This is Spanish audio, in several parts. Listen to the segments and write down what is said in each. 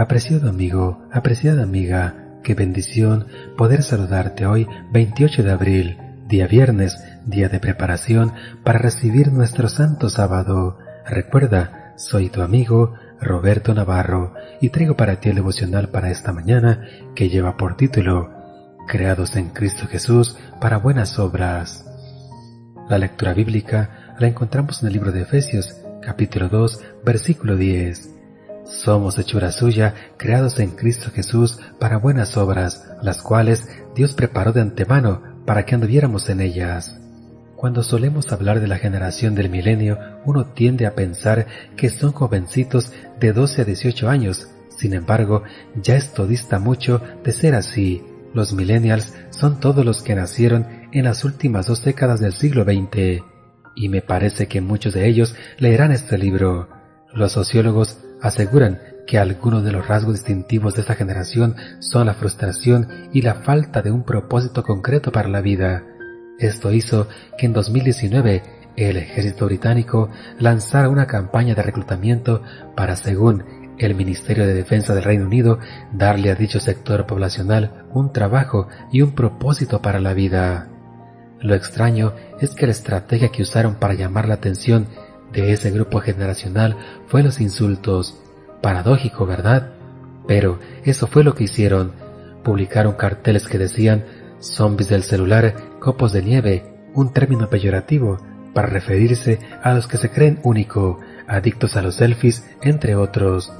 Apreciado amigo, apreciada amiga, qué bendición poder saludarte hoy 28 de abril, día viernes, día de preparación para recibir nuestro santo sábado. Recuerda, soy tu amigo Roberto Navarro y traigo para ti el devocional para esta mañana que lleva por título Creados en Cristo Jesús para buenas obras. La lectura bíblica la encontramos en el libro de Efesios, capítulo 2, versículo 10. Somos hechura suya, creados en Cristo Jesús para buenas obras, las cuales Dios preparó de antemano para que anduviéramos en ellas. Cuando solemos hablar de la generación del milenio, uno tiende a pensar que son jovencitos de 12 a 18 años. Sin embargo, ya esto dista mucho de ser así. Los millennials son todos los que nacieron en las últimas dos décadas del siglo XX. Y me parece que muchos de ellos leerán este libro. Los sociólogos aseguran que algunos de los rasgos distintivos de esta generación son la frustración y la falta de un propósito concreto para la vida. Esto hizo que en 2019 el ejército británico lanzara una campaña de reclutamiento para, según el Ministerio de Defensa del Reino Unido, darle a dicho sector poblacional un trabajo y un propósito para la vida. Lo extraño es que la estrategia que usaron para llamar la atención de ese grupo generacional fue los insultos. Paradójico, ¿verdad? Pero eso fue lo que hicieron. Publicaron carteles que decían zombies del celular, copos de nieve, un término peyorativo para referirse a los que se creen único, adictos a los selfies, entre otros.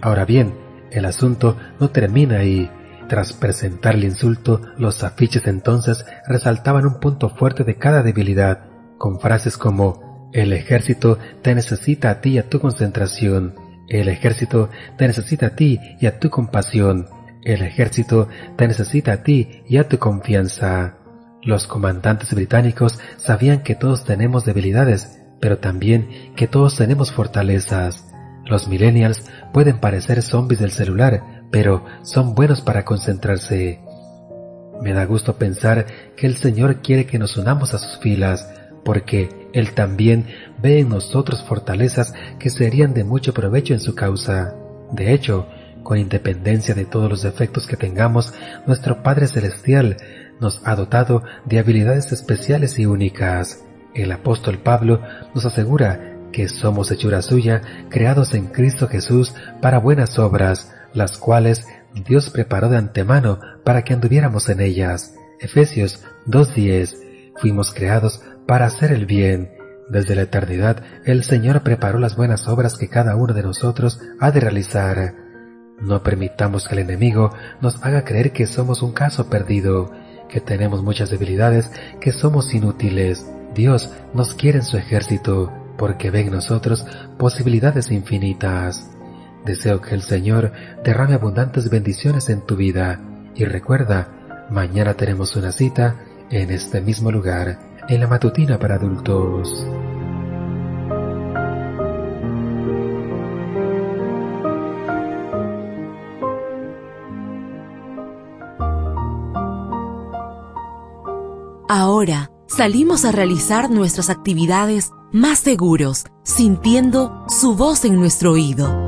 Ahora bien, el asunto no termina ahí. Tras presentar el insulto, los afiches entonces resaltaban un punto fuerte de cada debilidad, con frases como el ejército te necesita a ti y a tu concentración. El ejército te necesita a ti y a tu compasión. El ejército te necesita a ti y a tu confianza. Los comandantes británicos sabían que todos tenemos debilidades, pero también que todos tenemos fortalezas. Los millennials pueden parecer zombies del celular, pero son buenos para concentrarse. Me da gusto pensar que el Señor quiere que nos unamos a sus filas, porque Él también ve en nosotros fortalezas que serían de mucho provecho en su causa. De hecho, con independencia de todos los defectos que tengamos, nuestro Padre Celestial nos ha dotado de habilidades especiales y únicas. El apóstol Pablo nos asegura que somos hechura suya, creados en Cristo Jesús para buenas obras, las cuales Dios preparó de antemano para que anduviéramos en ellas. Efesios 2.10 Fuimos creados para hacer el bien. Desde la eternidad, el Señor preparó las buenas obras que cada uno de nosotros ha de realizar. No permitamos que el enemigo nos haga creer que somos un caso perdido, que tenemos muchas debilidades, que somos inútiles. Dios nos quiere en su ejército, porque ve en nosotros posibilidades infinitas. Deseo que el Señor derrame abundantes bendiciones en tu vida. Y recuerda, mañana tenemos una cita en este mismo lugar, en la matutina para adultos. Ahora salimos a realizar nuestras actividades más seguros, sintiendo su voz en nuestro oído.